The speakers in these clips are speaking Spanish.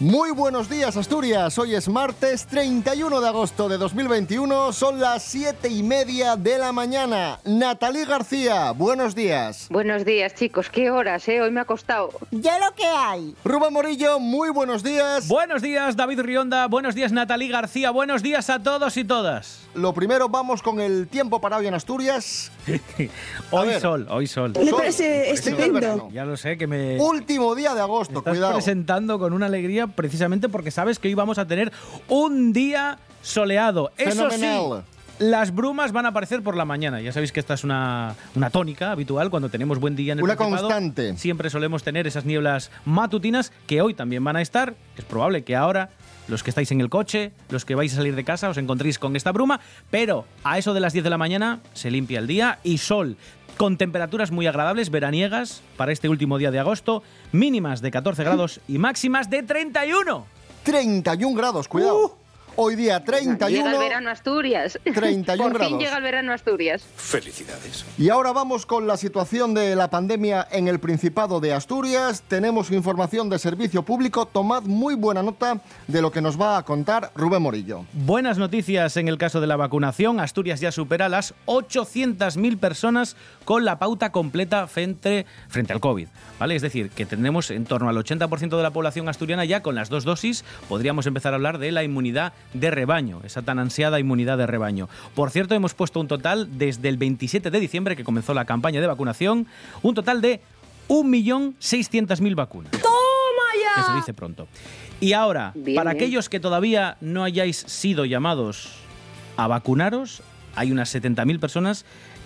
Muy buenos días Asturias, hoy es martes 31 de agosto de 2021, son las 7 y media de la mañana. Natalí García, buenos días. Buenos días chicos, qué horas, ¿eh? Hoy me ha costado. Ya lo que hay. Rubén Morillo, muy buenos días. Buenos días David Rionda, buenos días Natalí García, buenos días a todos y todas. Lo primero, vamos con el tiempo para hoy en Asturias. hoy ver. sol, hoy sol. Me Sol, parece estupendo. Ya lo sé que me Último día de agosto, estás cuidado. presentando con una alegría precisamente porque sabes que hoy vamos a tener un día soleado. Eso Fenomenal. sí, las brumas van a aparecer por la mañana. Ya sabéis que esta es una, una tónica habitual cuando tenemos buen día en el Una constante. Siempre solemos tener esas nieblas matutinas que hoy también van a estar. Es probable que ahora los que estáis en el coche, los que vais a salir de casa, os encontréis con esta bruma, pero a eso de las 10 de la mañana se limpia el día y sol. Con temperaturas muy agradables, veraniegas, para este último día de agosto, mínimas de 14 grados y máximas de 31. 31 grados, cuidado. Uh. Hoy día 31. Llega el verano Asturias. 31 Por grados. fin llega el verano Asturias. Felicidades. Y ahora vamos con la situación de la pandemia en el Principado de Asturias. Tenemos información de servicio público. Tomad muy buena nota de lo que nos va a contar Rubén Morillo. Buenas noticias en el caso de la vacunación. Asturias ya supera las 800.000 personas con la pauta completa frente, frente al COVID. ¿vale? Es decir, que tenemos en torno al 80% de la población asturiana ya con las dos dosis. Podríamos empezar a hablar de la inmunidad de rebaño, esa tan ansiada inmunidad de rebaño. Por cierto, hemos puesto un total desde el 27 de diciembre, que comenzó la campaña de vacunación, un total de 1.600.000 vacunas. Que se dice pronto. Y ahora, Bien, para bien. aquellos que todavía no hayáis sido llamados a vacunaros, hay unas 70.000 personas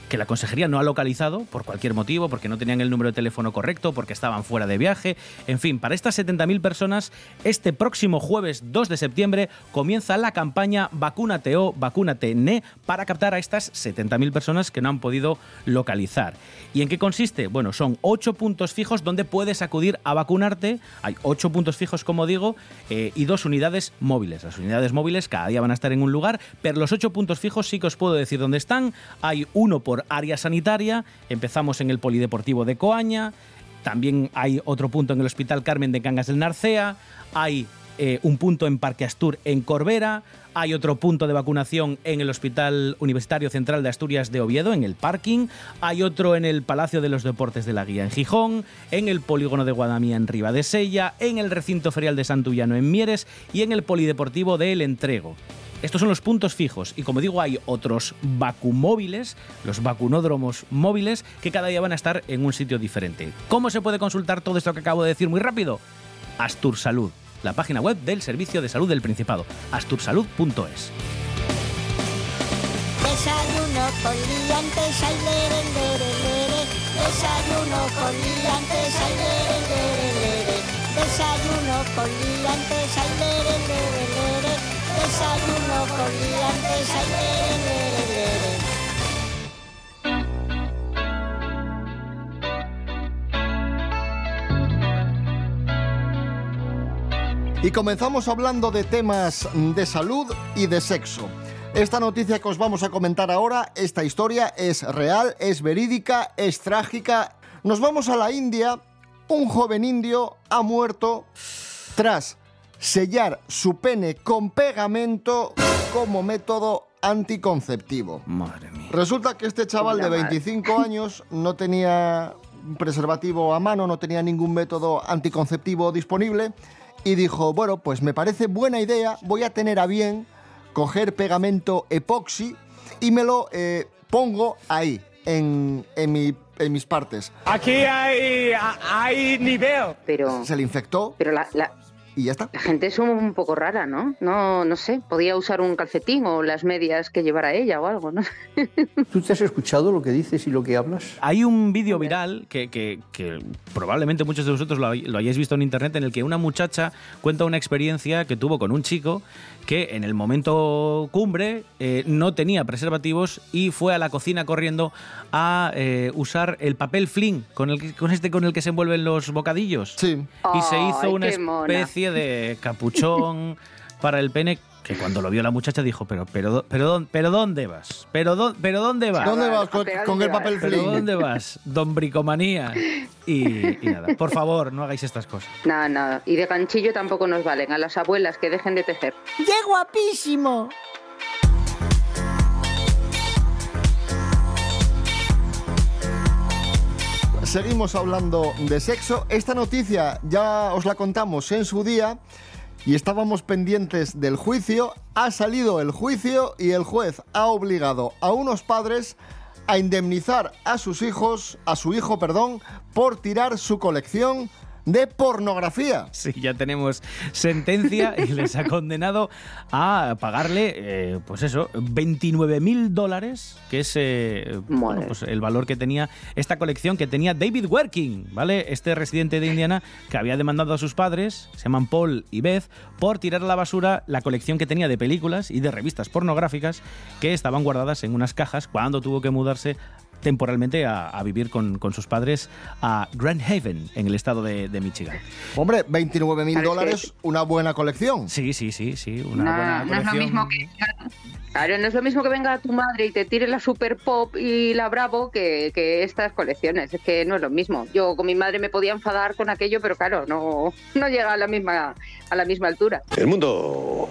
que la consejería no ha localizado por cualquier motivo, porque no tenían el número de teléfono correcto, porque estaban fuera de viaje. En fin, para estas 70.000 personas, este próximo jueves 2 de septiembre comienza la campaña Vacúnate o Vacúnate NE para captar a estas 70.000 personas que no han podido localizar. ¿Y en qué consiste? Bueno, son ocho puntos fijos donde puedes acudir a vacunarte. Hay ocho puntos fijos, como digo, eh, y dos unidades móviles. Las unidades móviles cada día van a estar en un lugar, pero los ocho puntos fijos sí que os puedo decir dónde están. Hay uno por área sanitaria. Empezamos en el Polideportivo de Coaña. También hay otro punto en el Hospital Carmen de Cangas del Narcea. Hay eh, un punto en Parque Astur en Corbera. Hay otro punto de vacunación en el Hospital Universitario Central de Asturias de Oviedo, en el parking. Hay otro en el Palacio de los Deportes de la Guía en Gijón, en el Polígono de Guadamía en Riva de Sella, en el Recinto Ferial de Santullano en Mieres y en el Polideportivo de El Entrego. Estos son los puntos fijos y como digo hay otros vacumóviles, los vacunódromos móviles, que cada día van a estar en un sitio diferente. ¿Cómo se puede consultar todo esto que acabo de decir muy rápido? Astur Salud, la página web del Servicio de Salud del Principado, astursalud.es. Desayuno Y comenzamos hablando de temas de salud y de sexo. Esta noticia que os vamos a comentar ahora, esta historia es real, es verídica, es trágica. Nos vamos a la India. Un joven indio ha muerto tras sellar su pene con pegamento como método anticonceptivo. Madre mía. Resulta que este chaval de La madre. 25 años no tenía preservativo a mano, no tenía ningún método anticonceptivo disponible y dijo, bueno, pues me parece buena idea, voy a tener a bien coger pegamento epoxi y me lo eh, pongo ahí, en, en mi- en mis partes. Aquí hay, hay nivel. Pero, Se le infectó pero la, la- y ya está. la gente es un poco rara, ¿no? No, no sé. Podía usar un calcetín o las medias que llevara ella o algo, ¿no? ¿Tú te has escuchado lo que dices y lo que hablas? Hay un vídeo viral que, que- que probablemente muchos de vosotros lo, hay- lo hayáis visto en internet en el que una muchacha cuenta una experiencia que tuvo con un chico que en el momento cumbre eh, no tenía preservativos y fue a la cocina corriendo a eh, usar el papel fling con, el, que- con este con el que se envuelven los bocadillos. Sí. Y se hizo una mona. especie de capuchón para el pene que cuando lo vio la muchacha dijo, pero, pero, pero, pero ¿dónde vas? ¿Pero, dó- pero dónde vas? ¿Dónde vas con, ¿pero el papel ¿Pero film? dónde vas? Don Bricomanía. Y, y nada, por favor, no hagáis estas cosas. Nada, nada. Y de ganchillo tampoco nos valen. A las abuelas que dejen de tejer. ¡Qué guapísimo! Seguimos hablando de sexo. Esta noticia ya os la contamos en su día y estábamos pendientes del juicio. Ha salido el juicio y el juez ha obligado a unos padres a indemnizar a sus hijos, a su hijo, perdón, por tirar su colección de pornografía. Sí, ya tenemos sentencia y les ha condenado a pagarle, eh, pues eso, 29 mil dólares, que es eh, bueno, pues el valor que tenía esta colección que tenía David Working, ¿vale? Este residente de Indiana que había demandado a sus padres, se llaman Paul y Beth, por tirar a la basura la colección que tenía de películas y de revistas pornográficas que estaban guardadas en unas cajas cuando tuvo que mudarse temporalmente a, a vivir con, con sus padres a Grand Haven, en el estado de, de Michigan. Hombre, 29 mil dólares, una buena colección. Sí, sí, sí, sí, una No, buena no es lo mismo que. Claro, no es lo mismo que venga tu madre y te tire la Super Pop y la Bravo que, que estas colecciones. Es que no es lo mismo. Yo con mi madre me podía enfadar con aquello, pero claro, no, no llega a la misma a la misma altura. El mundo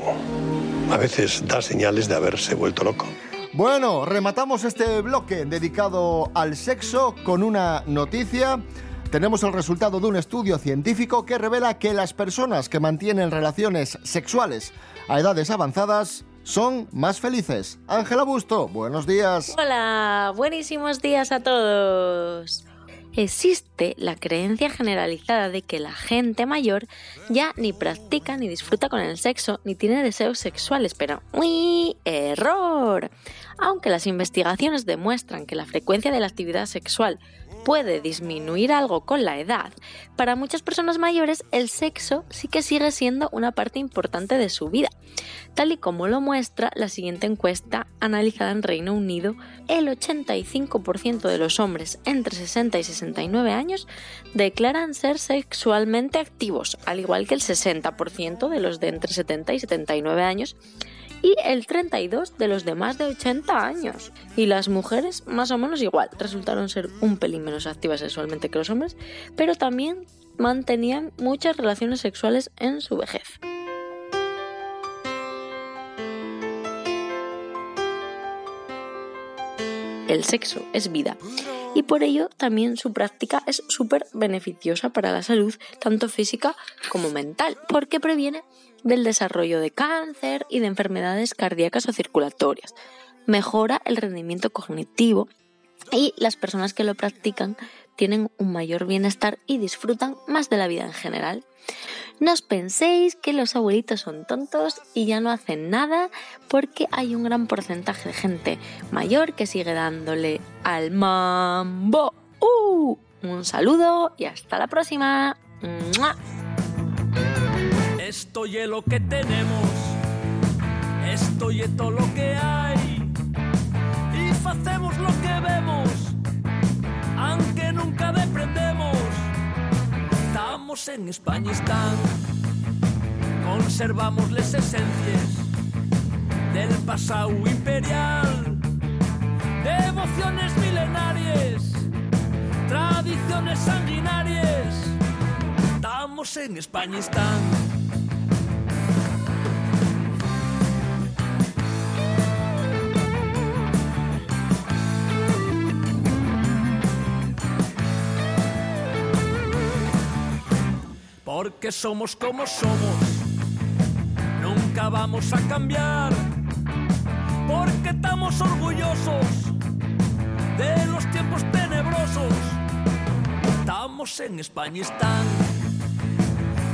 a veces da señales de haberse vuelto loco. Bueno, rematamos este bloque dedicado al sexo con una noticia. Tenemos el resultado de un estudio científico que revela que las personas que mantienen relaciones sexuales a edades avanzadas son más felices. Ángela Busto, buenos días. Hola, buenísimos días a todos. Existe la creencia generalizada de que la gente mayor ya ni practica ni disfruta con el sexo ni tiene deseos sexuales, pero ¡uy! ¡Error! Aunque las investigaciones demuestran que la frecuencia de la actividad sexual puede disminuir algo con la edad, para muchas personas mayores el sexo sí que sigue siendo una parte importante de su vida, tal y como lo muestra la siguiente encuesta analizada en Reino Unido. El 85% de los hombres entre 60 y 69 años declaran ser sexualmente activos, al igual que el 60% de los de entre 70 y 79 años y el 32 de los de más de 80 años. Y las mujeres más o menos igual, resultaron ser un pelín menos activas sexualmente que los hombres, pero también mantenían muchas relaciones sexuales en su vejez. El sexo es vida y por ello también su práctica es súper beneficiosa para la salud, tanto física como mental, porque previene del desarrollo de cáncer y de enfermedades cardíacas o circulatorias, mejora el rendimiento cognitivo y las personas que lo practican tienen un mayor bienestar y disfrutan más de la vida en general. No os penséis que los abuelitos son tontos y ya no hacen nada porque hay un gran porcentaje de gente mayor que sigue dándole al mambo. ¡Uh! Un saludo y hasta la próxima. ¡Mua! Esto es lo que tenemos, esto es todo lo que hay. Y hacemos lo que vemos, aunque nunca deprendemos. Estamos en España, están. conservamos las esencias del pasado imperial, devociones milenarias, tradiciones sanguinarias. Estamos en España, están. Porque somos como somos, nunca vamos a cambiar. Porque estamos orgullosos de los tiempos tenebrosos. Estamos en España, están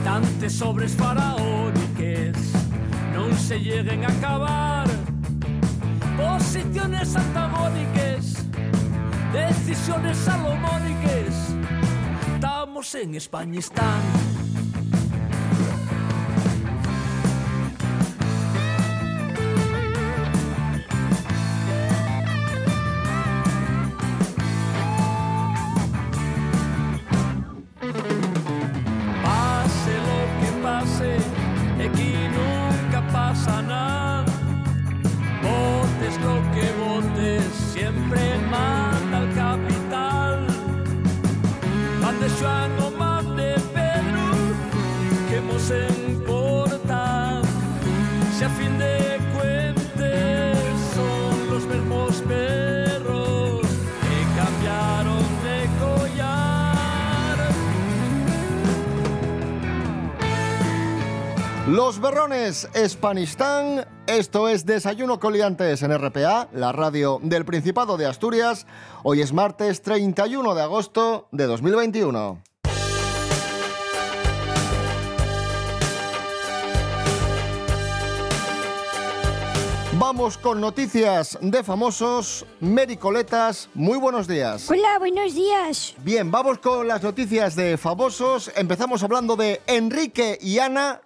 tantos sobres faraónicas, no se lleguen a acabar. Posiciones antagónicas, decisiones salomónicas. Estamos en España, están. Berrones Spanistán, esto es Desayuno Coliantes en RPA, la radio del Principado de Asturias. Hoy es martes 31 de agosto de 2021. Vamos con noticias de famosos. Mericoletas, muy buenos días. Hola, buenos días. Bien, vamos con las noticias de famosos. Empezamos hablando de Enrique y Ana.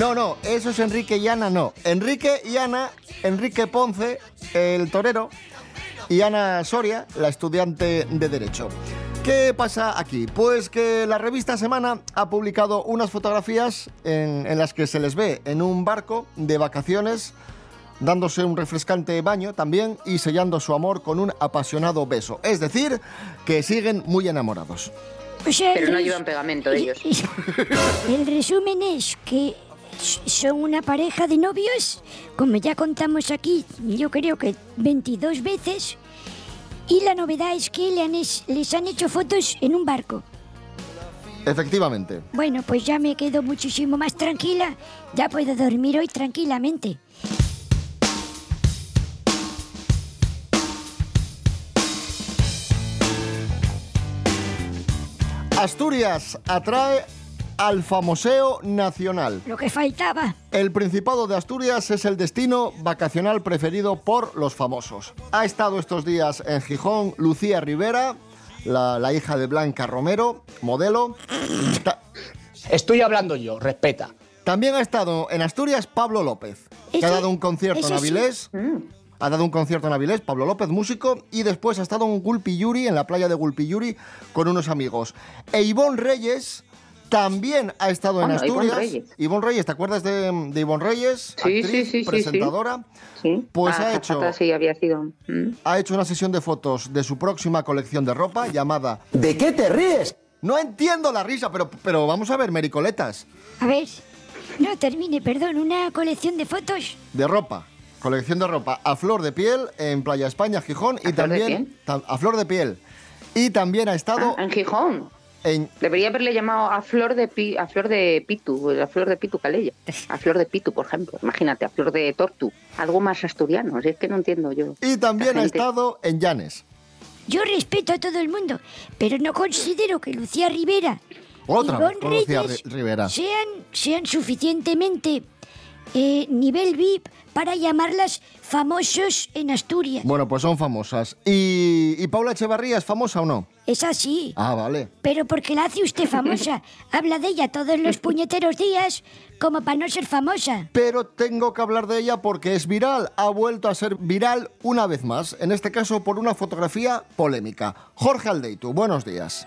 No, no, eso es Enrique y Ana, no. Enrique y Ana, Enrique Ponce, el torero, y Ana Soria, la estudiante de Derecho. ¿Qué pasa aquí? Pues que la revista Semana ha publicado unas fotografías en, en las que se les ve en un barco de vacaciones dándose un refrescante baño también y sellando su amor con un apasionado beso. Es decir, que siguen muy enamorados. O sea, Pero no el- llevan pegamento ellos. El resumen es que son una pareja de novios, como ya contamos aquí, yo creo que 22 veces, y la novedad es que le han es- les han hecho fotos en un barco. Efectivamente. Bueno, pues ya me quedo muchísimo más tranquila, ya puedo dormir hoy tranquilamente. Asturias atrae al famoseo nacional. Lo que faltaba. El Principado de Asturias es el destino vacacional preferido por los famosos. Ha estado estos días en Gijón Lucía Rivera, la, la hija de Blanca Romero, modelo. Estoy hablando yo, respeta. también ha estado en Asturias Pablo López, que ha dado un concierto en sí. Avilés. Ha dado un concierto en Avilés, Pablo López, músico, y después ha estado en Gulpiyuri, en la playa de Gulpiyuri, con unos amigos. E Ivonne Reyes también ha estado en Ivonne Asturias. Reyes. Ivonne Reyes, ¿te acuerdas de, de Ivonne Reyes? Sí, Actriz, sí, sí, sí, sí. presentadora. Sí. Pues Ah, ha hecho- había sido. Mm. Ha hecho una sesión de fotos de su próxima colección de ropa llamada ¿De qué te ríes? No entiendo la risa, pero, pero vamos a ver, Mericoletas, A ver, no termine, perdón, una colección de fotos. de ropa. Colección de ropa a flor de piel en Playa España, Gijón, y ¿A flor de también piel? a flor de piel. Y también ha estado Ah, en Gijón. en Debería haberle llamado a Flor de Pi- a Flor de Pitu, a Flor de Pitu Calella. A Flor de Pitu, por ejemplo. Imagínate, a Flor de Tortu. Algo más asturiano, si es que no entiendo yo. y también ha estado en Llanes. Yo respeto a todo el mundo, pero no considero que Lucía Rivera Otra y Reyes Ri- Rivera. sean, sean suficientemente eh, nivel VIP para llamarlas famosos en Asturias. Bueno, pues son famosas. ¿Y, y Paula Echevarría es famosa o no? Es así. Ah, vale. Pero porque la hace usted famosa. Habla de ella todos los puñeteros días como para no ser famosa. Pero tengo que hablar de ella porque es viral. Ha vuelto a ser viral una vez más. En este caso por una fotografía polémica. Jorge Aldeitu, buenos días.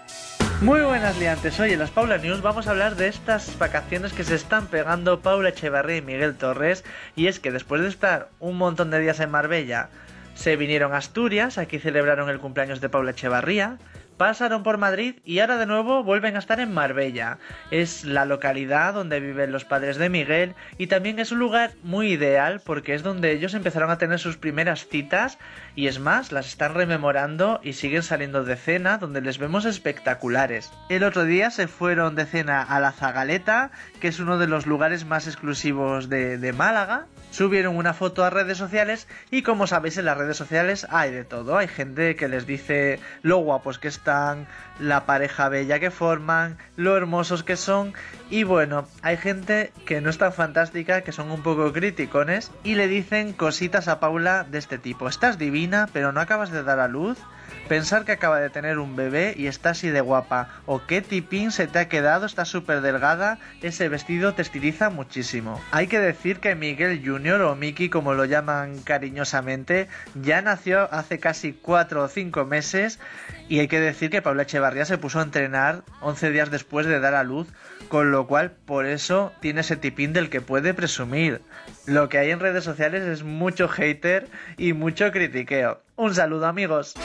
Muy buenas liantes, hoy en las Paula News vamos a hablar de estas vacaciones que se están pegando Paula Echevarría y Miguel Torres y es que después de estar un montón de días en Marbella se vinieron a Asturias, aquí celebraron el cumpleaños de Paula Echevarría, pasaron por Madrid y ahora de nuevo vuelven a estar en Marbella. Es la localidad donde viven los padres de Miguel y también es un lugar muy ideal porque es donde ellos empezaron a tener sus primeras citas y es más, las están rememorando y siguen saliendo de cena donde les vemos espectaculares. El otro día se fueron de cena a la Zagaleta, que es uno de los lugares más exclusivos de, Málaga. Subieron una foto a redes sociales y como sabéis en las redes sociales hay de todo. Hay gente que les dice lo guapos que están, la pareja bella que forman, lo hermosos que son y bueno, hay gente que no es tan fantástica, que son un poco criticones y le dicen cositas a Paula de este tipo. Estás divina, pero no acabas de dar a luz. Pensar que acaba de tener un bebé y está así de guapa. O qué tipín se te ha quedado, está súper delgada. Ese vestido te estiliza muchísimo. Hay que decir que Miguel Jr. O Mickey como lo llaman cariñosamente, ya nació hace casi cuatro o cinco meses y hay que decir que Paula Echevarría se puso a entrenar 11 días después de dar a luz, con lo cual por eso tiene ese tipín del que puede presumir. Lo que hay en redes sociales es mucho hater y mucho critiqueo. Un saludo amigos.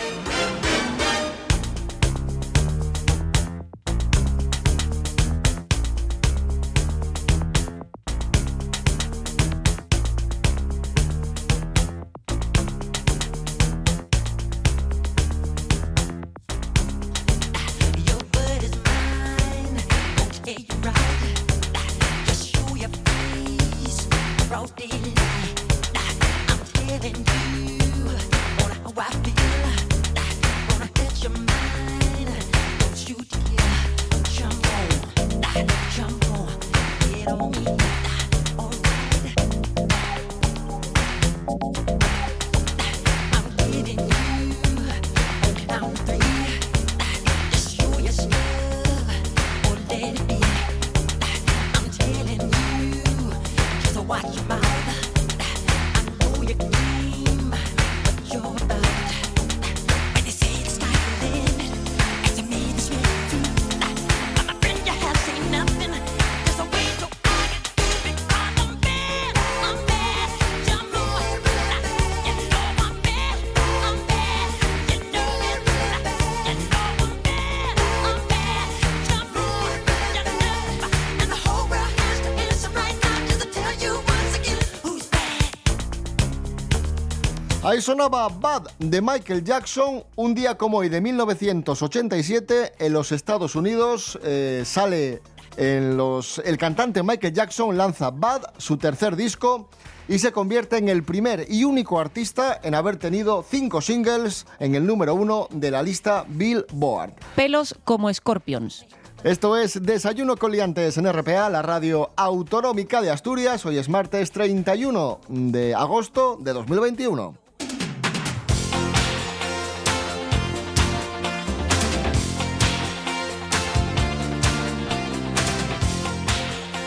Ahí sonaba Bad de Michael Jackson. Un día como hoy de 1987 en los Estados Unidos eh, sale en los, el cantante Michael Jackson lanza Bad, su tercer disco, y se convierte en el primer y único artista en haber tenido cinco singles en el número uno de la lista Billboard. Pelos como Scorpions. Esto es Desayuno con Liantes en RPA, la radio autonómica de Asturias. Hoy es martes 31 de agosto de 2021.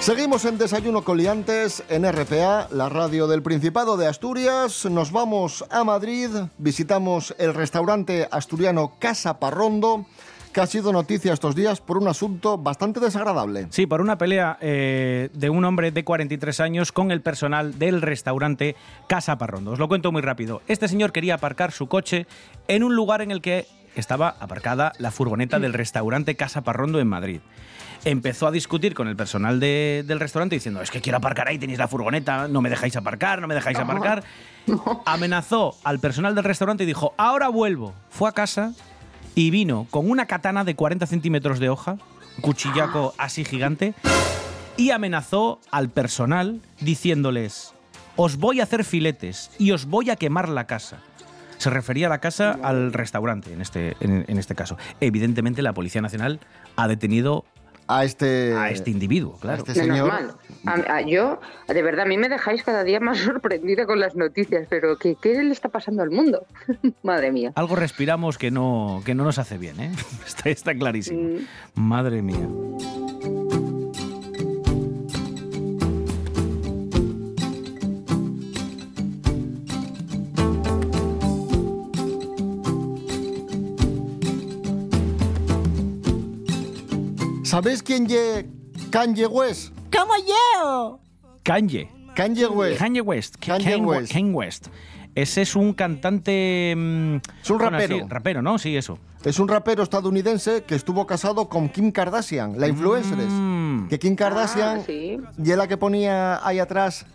Seguimos en Desayuno Coliantes en RPA, la radio del Principado de Asturias. Nos vamos a Madrid, visitamos el restaurante asturiano Casa Parrondo, que ha sido noticia estos días por un asunto bastante desagradable. Sí, por una pelea eh, de un hombre de 43 años con el personal del restaurante Casa Parrondo. Os lo cuento muy rápido. Este señor quería aparcar su coche en un lugar en el que estaba aparcada la furgoneta del restaurante Casa Parrondo en Madrid empezó a discutir con el personal de- del restaurante diciendo, es que quiero aparcar ahí, tenéis la furgoneta, no me dejáis aparcar, no me dejáis aparcar. Amenazó al personal del restaurante y dijo, ahora vuelvo. Fue a casa y vino con una katana de 40 centímetros de hoja, un cuchillaco así gigante, y amenazó al personal diciéndoles, os voy a hacer filetes y os voy a quemar la casa. Se refería a la casa al restaurante en este, en, en este caso. Evidentemente la Policía Nacional ha detenido a este, a este individuo, claro. este Menos mal. A- a- yo, de verdad, a mí me dejáis cada día más sorprendida con las noticias, pero ¿qué, qué le está pasando al mundo? Madre mía. Algo respiramos que no, que no nos hace bien, ¿eh? Está, está clarísimo. Madre mía. ¿Sabéis quién ye Kanye West? ¿Cómo yo? Kanye. Kanye West. Kanye West. Kanye West. Kanye West. Ese es un cantante... mm, Es un bueno, rapero. sí, rapero, ¿no? Sí, eso. Es un rapero estadounidense que estuvo casado con Kim Kardashian, la influencer. Mm. Que Kim Kardashian Ah, sí. y es la que ponía ahí atrás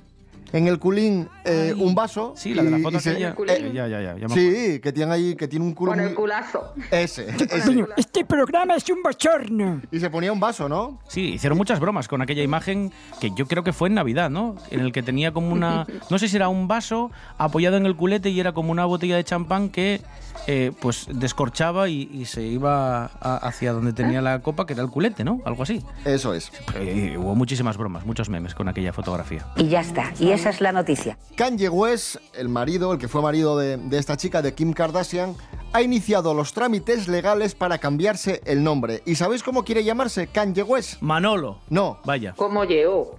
en el culín eh, un vaso. Sí, la de la foto se- aquella. eh, ya, ya, ya. ya me sí, que tiene ahí, que tiene un culo Con el culazo. Ese, ese. Bueno, este programa es un bochorno. Y se ponía un vaso, ¿no? Sí, hicieron muchas bromas con aquella imagen que yo creo que fue en Navidad, ¿no? En el que tenía como una. No sé si era un vaso apoyado en el culete y era como una botella de champán que eh, pues descorchaba y, y se iba a- hacia donde tenía la copa, que era el culete, ¿no? Algo así. Eso es. Eh, hubo muchísimas bromas, muchos memes con aquella fotografía. Y ya está. Y esa es la noticia. Kanye West, el marido, el que fue marido de, de esta chica, de Kim Kardashian, ha iniciado los trámites legales para cambiarse el nombre. ¿Y sabéis cómo quiere llamarse Kanye West? Manolo. No. Vaya. ¿Cómo llegó?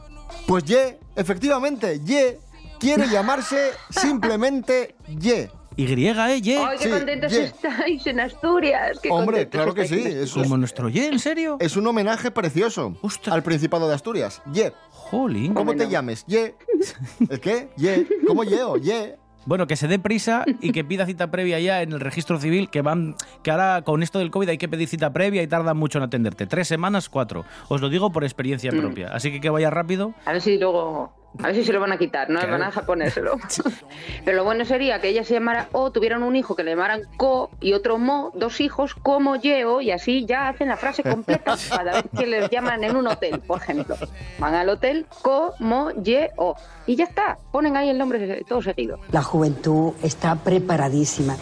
Pues Ye, efectivamente, Ye, quiere llamarse simplemente Ye. Y, ¿eh? Ye. ¡Ay, qué Sí, contentos Ye. estáis en Asturias! qué Hombre, claro que sí. Es, Como nuestro Ye, ¿en serio? es un homenaje precioso al Principado de Asturias. Ye. Jolín. ¿Cómo te llames? Ye. ¿El qué? Ye. ¿Cómo yeo? Ye. Bueno, que se dé prisa y que pida cita previa ya en el registro civil, que van, que ahora con esto del COVID hay que pedir cita previa y tardan mucho en atenderte. Tres semanas, cuatro. Os lo digo por experiencia Mm. propia. Así que que vaya rápido. A ver si luego. A ver si se lo van a quitar, ¿no? Claro. Van a dejar ponérselo. Pero lo bueno sería que ella se llamara O, tuvieran un hijo que le llamaran Co y otro Mo, dos hijos, como Yeo, y así ya hacen la frase completa cada vez que les llaman en un hotel, por ejemplo. Van al hotel Co, Mo, Yeo. Y ya está, ponen ahí el nombre todo seguido. La juventud está preparadísima.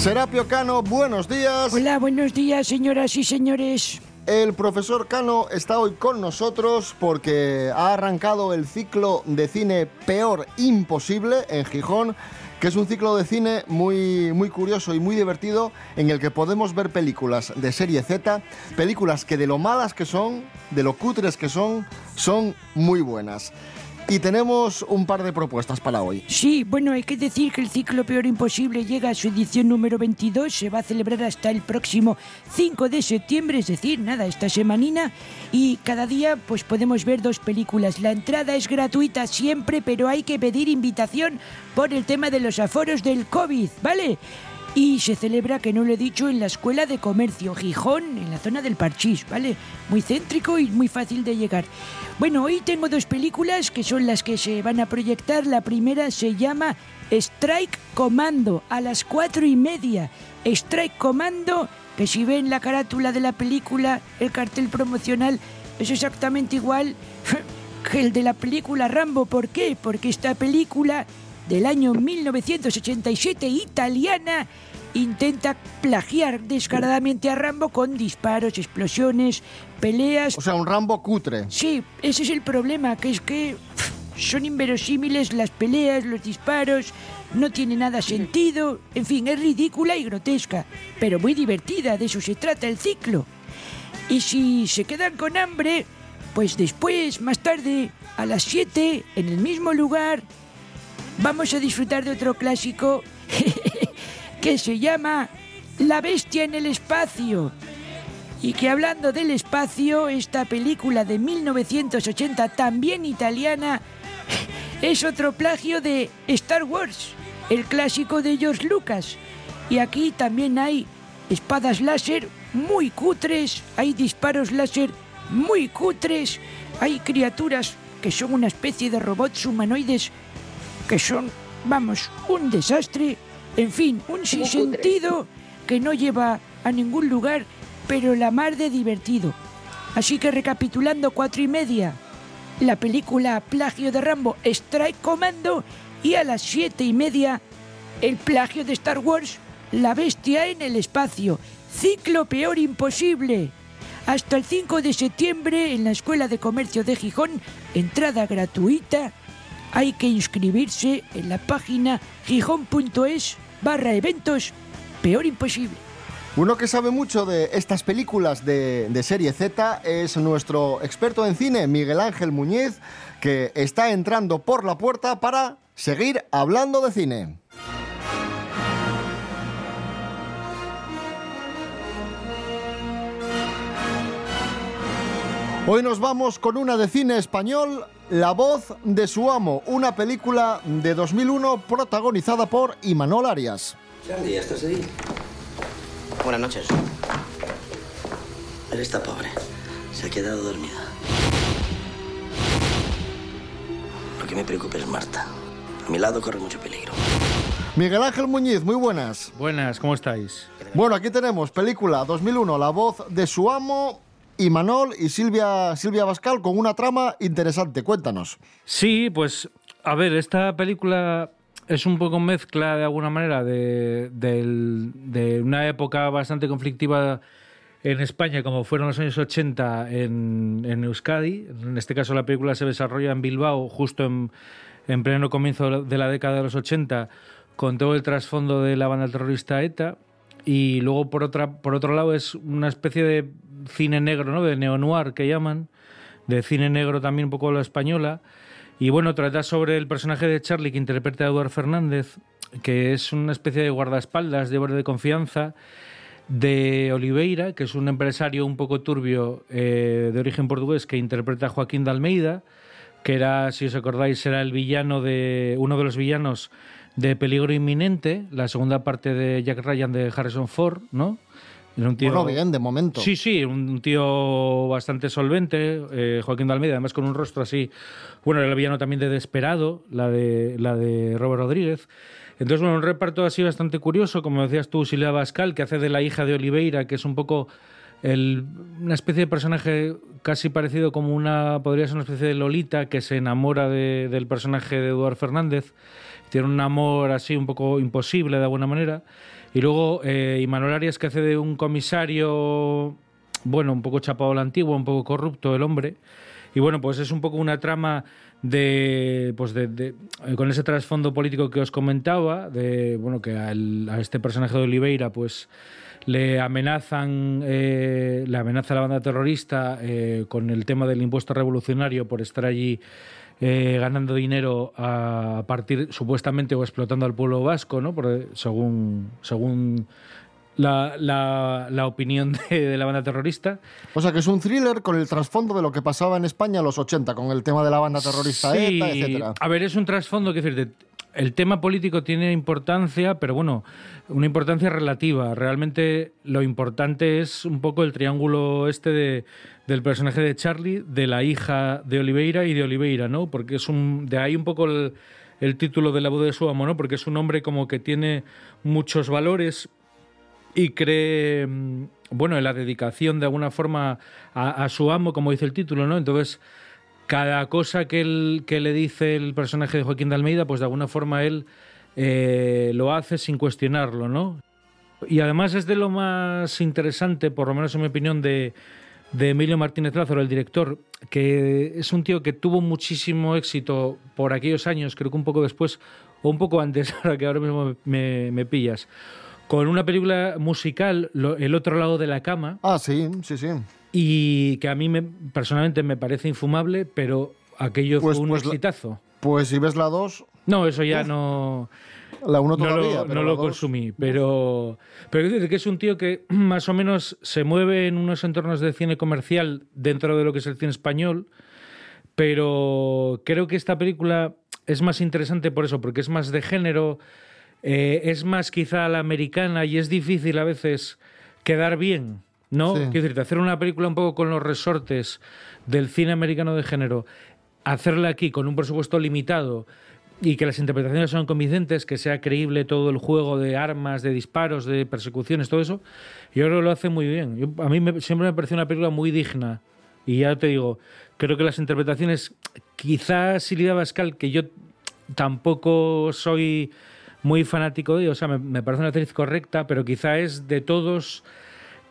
Serapio Cano, buenos días. Hola, buenos días, señoras y señores. El profesor Cano está hoy con nosotros porque ha arrancado el ciclo de cine Peor Imposible en Gijón, que es un ciclo de cine muy, muy curioso y muy divertido en el que podemos ver películas de serie Z, películas que de lo malas que son, de lo cutres que son, son muy buenas. Y tenemos un par de propuestas para hoy. Sí, bueno, hay que decir que el ciclo Peor Imposible llega a su edición número 22, se va a celebrar hasta el próximo 5 de septiembre, es decir, nada, esta semanina, y cada día pues podemos ver dos películas. La entrada es gratuita siempre, pero hay que pedir invitación por el tema de los aforos del COVID, ¿vale? Y se celebra, que no lo he dicho, en la Escuela de Comercio Gijón, en la zona del Parchís, ¿vale? Muy céntrico y muy fácil de llegar. Bueno, hoy tengo dos películas que son las que se van a proyectar. La primera se llama Strike Commando, a las cuatro y media. Strike Commando, que si ven la carátula de la película, el cartel promocional, es exactamente igual que el de la película Rambo. ¿Por qué? Porque esta película del año 1987 italiana intenta plagiar descaradamente a Rambo con disparos, explosiones, peleas. O sea, un Rambo cutre. Sí, ese es el problema, que es que son inverosímiles las peleas, los disparos, no tiene nada sentido, en fin, es ridícula y grotesca, pero muy divertida, de eso se trata el ciclo. Y si se quedan con hambre, pues después, más tarde, a las 7, en el mismo lugar, vamos a disfrutar de otro clásico que se llama La bestia en el espacio. Y que hablando del espacio, esta película de 1980, también italiana, es otro plagio de Star Wars, el clásico de George Lucas. Y aquí también hay espadas láser muy cutres, hay disparos láser muy cutres, hay criaturas que son una especie de robots humanoides que son, vamos, un desastre, en fin, un sinsentido que no lleva a ningún lugar, pero la mar de divertido. Así que recapitulando cuatro y media, la película plagio de Rambo Strike Commando y a las siete y media el plagio de Star Wars La bestia en el espacio, ciclo peor imposible. Hasta el 5 de septiembre en la Escuela de Comercio de Gijón, entrada gratuita. Hay que inscribirse en la página gijón.es barra eventos peor imposible. Uno que sabe mucho de estas películas de, de serie Z es nuestro experto en cine, Miguel Ángel Muñiz, que está entrando por la puerta para seguir hablando de cine. Hoy nos vamos con una de cine español, La voz de su amo, una película de 2001 protagonizada por Imanol Arias. Charlie, ¿ya estás ahí? Buenas noches. Él está pobre. Se ha quedado dormida. Lo que me preocupa es Marta. A mi lado corre mucho peligro. Miguel Ángel Muñiz, muy buenas. Buenas, ¿cómo estáis? Bueno, aquí tenemos película 2001, La voz de su amo, Imanol y Silvia, Silvia Bascal con una trama interesante. Cuéntanos. Sí, pues a ver, esta película es un poco mezcla de alguna manera de, una época bastante conflictiva en España, como fueron los años 80 en, en Euskadi. En este caso la película se desarrolla en Bilbao, justo en, en pleno comienzo de la década de los 80, con todo el trasfondo de la banda terrorista ETA. Y luego por otra por otro lado es una especie de cine negro, ¿no? De neo-noir que llaman, de cine negro también un poco la española. Y bueno, trata sobre el personaje de Charlie que interpreta a Eduard Fernández, que es una especie de guardaespaldas, de hombre de confianza, de Oliveira, que es un empresario un poco turbio eh, de origen portugués que interpreta a Joaquín de Almeida, que era, si os acordáis, era el villano de uno de los villanos de Peligro Inminente, la segunda parte de Jack Ryan de Harrison Ford, ¿no? Era un tío, Bueno, bien, de momento. Sí, sí, un tío bastante solvente, eh, Joaquín de Almeida, además con un rostro así. Bueno, era el villano también de Desperado, la de, la de Robert Rodríguez. Entonces, bueno, un reparto así bastante curioso, como decías tú, Silvia Bascal, que hace de la hija de Oliveira, que es un poco el- una especie de personaje casi parecido como una, podría ser una especie de Lolita, que se enamora de- del personaje de Eduard Fernández. Tiene un amor así un poco imposible de alguna manera. Y luego eh, Arias, que hace de un comisario, bueno, un poco chapado a la antigua, un poco corrupto el hombre. Y bueno, pues es un poco una trama de, pues de, eh, con ese trasfondo político que os comentaba, de, bueno, que a este personaje de Oliveira, pues le amenazan, eh, le amenaza la banda terrorista eh, con el tema del impuesto revolucionario por estar allí eh, ganando dinero a partir, supuestamente, o explotando al pueblo vasco, ¿no? Por- según, según la, la- la opinión de, de la banda terrorista. O sea que es un thriller con el trasfondo de lo que pasaba en España en los 80, con el tema de la banda terrorista Sí, ETA, etcétera. A ver, es un trasfondo que decirte. El tema político tiene importancia, pero bueno, una importancia relativa. Realmente lo importante es un poco el triángulo este de, del personaje de Charlie, de la hija de Oliveira y de Oliveira, ¿no? Porque es un. De ahí un poco el, título de la voz de su amo, ¿no? Porque es un hombre como que tiene muchos valores y cree, mm, bueno, en la dedicación de alguna forma a, a su amo, como dice el título, ¿no? Entonces, cada cosa que, él, que le dice el personaje de Joaquín de Almeida, pues de alguna forma él eh, lo hace sin cuestionarlo, ¿no? Y además es de lo más interesante, por lo menos en mi opinión, de, de Emilio Martínez Lázaro, el director, que es un tío que tuvo muchísimo éxito por aquellos años, creo que un poco después, o un poco antes, ahora que ahora mismo me, me pillas, con una película musical, El otro lado de la cama. Ah, sí, sí, sí. Y que a mí me, personalmente me parece infumable, pero aquello Pues- fue un pues la- exitazo. Pues si ves la 2, No, eso ya no. la 1 no todavía, lo, pero no lo dos- consumí, pero, pero quiero decir que es un tío que más o menos se mueve en unos entornos de cine comercial dentro de lo que es el cine español, pero creo que esta película es más interesante por eso, porque es más de género, eh, es más quizá a la americana y es difícil a veces quedar bien, ¿no? Sí. Quiero decir, hacer una película un poco con los resortes del cine americano de género, hacerla aquí con un presupuesto limitado y que las interpretaciones son convincentes, que sea creíble todo el juego de armas, de disparos, de persecuciones, todo eso, yo creo que lo hace muy bien. Yo- a mí me- siempre me pareció una película muy digna. Y ya te digo, creo que las interpretaciones, quizás Silvia Bascal, que yo tampoco soy muy fanático de ella, o sea, me, me parece una actriz correcta, pero quizá es de todos,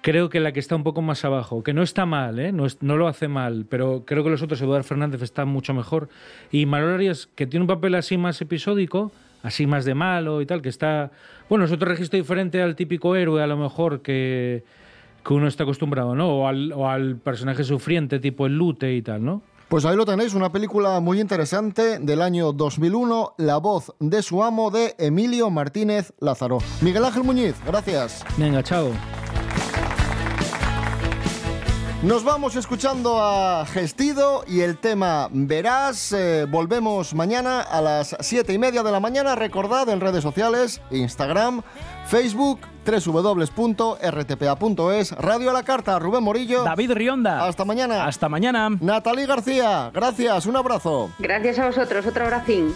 creo que la que está un poco más abajo, que no está mal, ¿eh? no, es- no lo hace mal, pero creo que los otros, Eduardo Fernández, está mucho mejor. Y Manuel Arias, que tiene un papel así más episódico, así más de malo y tal, que está, bueno, es otro registro diferente al típico héroe, a lo mejor, que, que uno está acostumbrado, ¿no? O al, o al personaje sufriente, tipo el lute y tal, ¿no? Pues ahí lo tenéis, una película muy interesante del año 2001, La voz de su amo de Emilio Martínez Lázaro. Miguel Ángel Muñiz, gracias. Venga, chao. Nos vamos escuchando a Gestido y el tema Verás. Eh, volvemos mañana a las siete y media de la mañana. Recordad en redes sociales, Instagram, Facebook, www.rtpa.es, Radio a la Carta, Rubén Morillo. David Rionda. Hasta mañana. Hasta mañana. Natalie García, gracias, un abrazo. Gracias a vosotros, otro abracín.